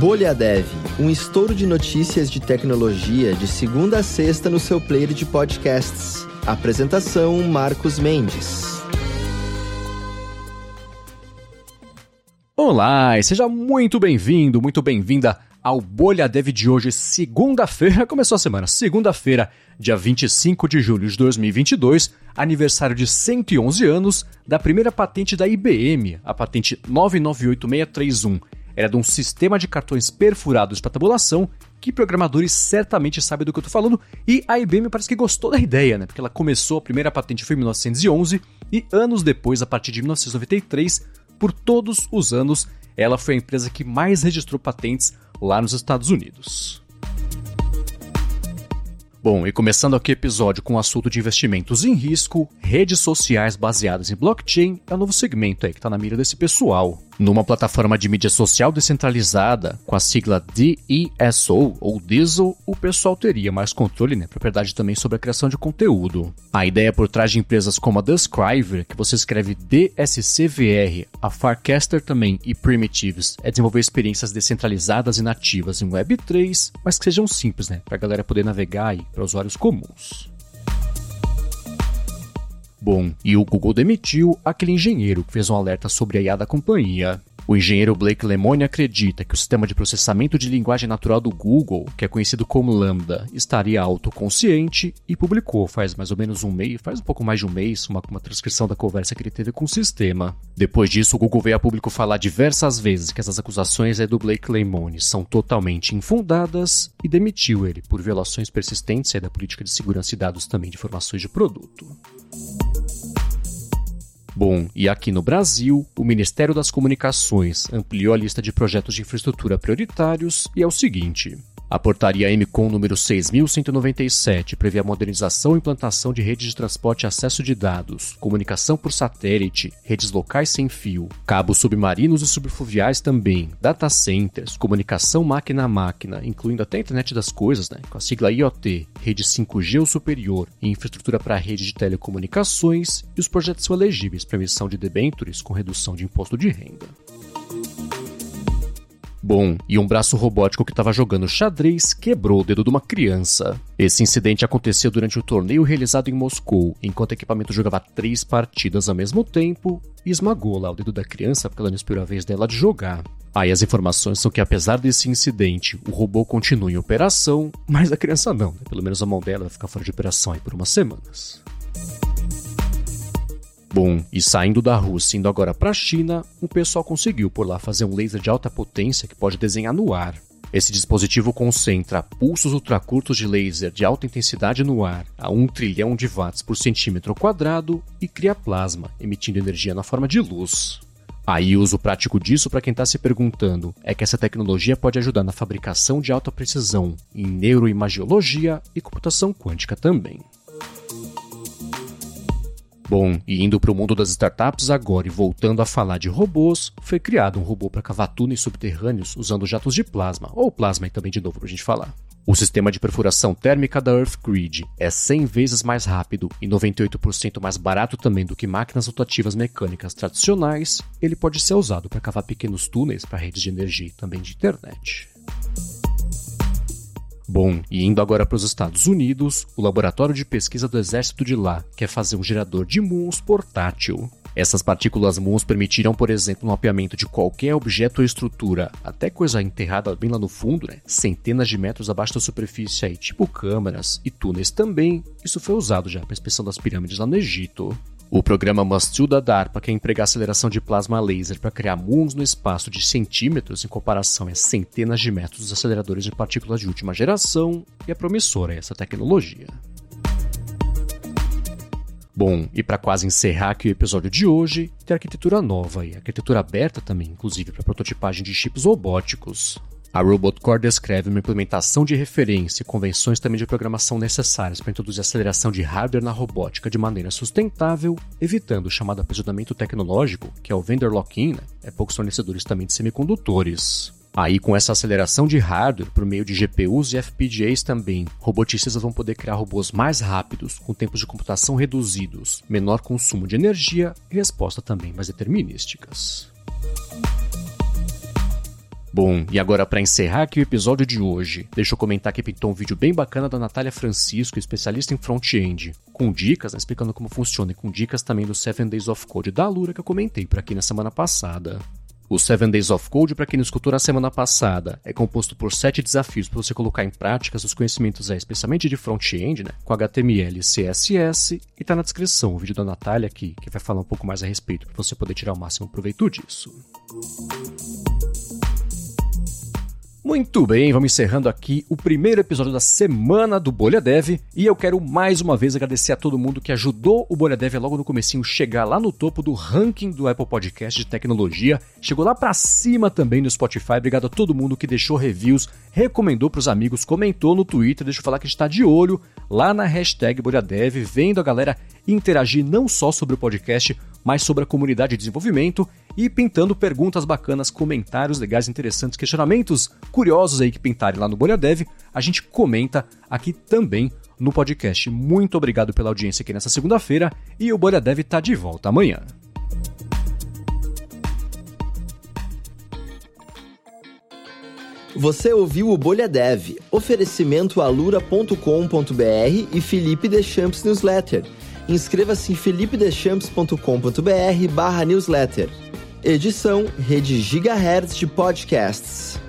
Bolha Dev, um estouro de notícias de tecnologia de segunda a sexta no seu player de podcasts. Apresentação Marcos Mendes. Olá, e seja muito bem-vindo, muito bem-vinda ao Bolha Dev de hoje, segunda-feira. Começou a semana, segunda-feira, dia 25 de julho de 2022, aniversário de 111 anos da primeira patente da IBM, a patente 998631 era de um sistema de cartões perfurados para tabulação que programadores certamente sabem do que eu estou falando, e a IBM parece que gostou da ideia, né? Porque ela começou, a primeira patente foi em 1911, e anos depois, a partir de 1993, por todos os anos, ela foi a empresa que mais registrou patentes lá nos Estados Unidos. Bom, e começando aqui o episódio com o assunto de investimentos em risco, redes sociais baseadas em blockchain é o um novo segmento aí que está na mira desse pessoal. Numa plataforma de mídia social descentralizada, com a sigla DESO ou Diesel, o pessoal teria mais controle, né, propriedade também sobre a criação de conteúdo. A ideia por trás de empresas como a Descriver, que você escreve DSCVR, a Farcaster também e Primitives, é desenvolver experiências descentralizadas e nativas em Web3, mas que sejam simples, né, para a galera poder navegar aí para usuários comuns. Bom, e o Google demitiu aquele engenheiro que fez um alerta sobre a IA da companhia. O engenheiro Blake Lemoine acredita que o sistema de processamento de linguagem natural do Google, que é conhecido como Lambda, estaria autoconsciente e publicou faz mais ou menos um mês, faz um pouco mais de um mês, uma, uma transcrição da conversa que ele teve com o sistema. Depois disso, o Google veio a público falar diversas vezes que essas acusações é do Blake Lemoine são totalmente infundadas e demitiu ele por violações persistentes da política de segurança de dados também de informações de produto. Bom, e aqui no Brasil, o Ministério das Comunicações ampliou a lista de projetos de infraestrutura prioritários e é o seguinte: a portaria MCOM número 6197 prevê a modernização e implantação de redes de transporte e acesso de dados, comunicação por satélite, redes locais sem fio, cabos submarinos e subfluviais também, data centers, comunicação máquina a máquina, incluindo até a internet das coisas, né, com a sigla IoT, rede 5G ou superior e infraestrutura para rede de telecomunicações, e os projetos são elegíveis para emissão de debêntures com redução de imposto de renda. Bom, e um braço robótico que estava jogando xadrez quebrou o dedo de uma criança. Esse incidente aconteceu durante o torneio realizado em Moscou, enquanto o equipamento jogava três partidas ao mesmo tempo e esmagou lá o dedo da criança porque ela não esperou a vez dela de jogar. Aí as informações são que apesar desse incidente, o robô continua em operação, mas a criança não, né? pelo menos a mão dela vai ficar fora de operação aí por umas semanas. Bom, e saindo da Rússia indo agora para a China, o pessoal conseguiu por lá fazer um laser de alta potência que pode desenhar no ar. Esse dispositivo concentra pulsos ultracurtos de laser de alta intensidade no ar a 1 trilhão de watts por centímetro quadrado e cria plasma, emitindo energia na forma de luz. Aí o uso prático disso, para quem está se perguntando, é que essa tecnologia pode ajudar na fabricação de alta precisão em neuroimagiologia e computação quântica também. Bom, e indo para o mundo das startups agora e voltando a falar de robôs, foi criado um robô para cavar túneis subterrâneos usando jatos de plasma, ou plasma também de novo para a gente falar. O sistema de perfuração térmica da EarthGrid é 100 vezes mais rápido e 98% mais barato também do que máquinas rotativas mecânicas tradicionais. Ele pode ser usado para cavar pequenos túneis para redes de energia e também de internet. Bom, e indo agora para os Estados Unidos, o laboratório de pesquisa do exército de lá quer fazer um gerador de muons portátil. Essas partículas muons permitirão, por exemplo, um mapeamento de qualquer objeto ou estrutura, até coisa enterrada bem lá no fundo, né? centenas de metros abaixo da superfície aí, tipo câmaras e túneis também. Isso foi usado já para a inspeção das pirâmides lá no Egito. O programa Mustil da DARPA quer empregar aceleração de plasma laser para criar muons no espaço de centímetros em comparação a centenas de metros dos aceleradores de partículas de última geração, e é promissora essa tecnologia. Bom, e para quase encerrar aqui o episódio de hoje, tem arquitetura nova e arquitetura aberta também, inclusive para prototipagem de chips robóticos. A Robot Core descreve uma implementação de referência e convenções também de programação necessárias para introduzir aceleração de hardware na robótica de maneira sustentável, evitando o chamado aprisionamento tecnológico, que é o vendor lock-in, né? é poucos fornecedores também de semicondutores. Aí, com essa aceleração de hardware por meio de GPUs e FPGAs também, roboticistas vão poder criar robôs mais rápidos, com tempos de computação reduzidos, menor consumo de energia e resposta também mais determinísticas. Bom, e agora para encerrar aqui o episódio de hoje, deixa eu comentar que pintou um vídeo bem bacana da Natália Francisco, especialista em front-end, com dicas, né, explicando como funciona e com dicas também do 7 Days of Code da Lura que eu comentei por aqui na semana passada. O 7 Days of Code, para quem não escutou na semana passada, é composto por sete desafios para você colocar em prática seus conhecimentos, especialmente de front-end, né, com HTML e CSS, e tá na descrição o vídeo da Natália aqui, que vai falar um pouco mais a respeito, para você poder tirar o máximo proveito disso. Muito bem, vamos encerrando aqui o primeiro episódio da semana do Bolha Dev e eu quero mais uma vez agradecer a todo mundo que ajudou o Bolha Dev logo no comecinho chegar lá no topo do ranking do Apple Podcast de tecnologia, chegou lá para cima também no Spotify. Obrigado a todo mundo que deixou reviews, recomendou para os amigos, comentou no Twitter. Deixa eu falar que está de olho lá na hashtag Bolha Dev, vendo a galera interagir não só sobre o podcast, mas sobre a comunidade de desenvolvimento e pintando perguntas bacanas, comentários legais, interessantes, questionamentos curiosos aí que pintarem lá no Bolha Dev, a gente comenta aqui também no podcast. Muito obrigado pela audiência aqui nessa segunda-feira e o Bolha Dev está de volta amanhã. Você ouviu o Bolha Dev, oferecimento alura.com.br e Felipe Deschamps Newsletter. Inscreva-se em felipedeschamps.com.br barra newsletter. Edição Rede Gigahertz de Podcasts.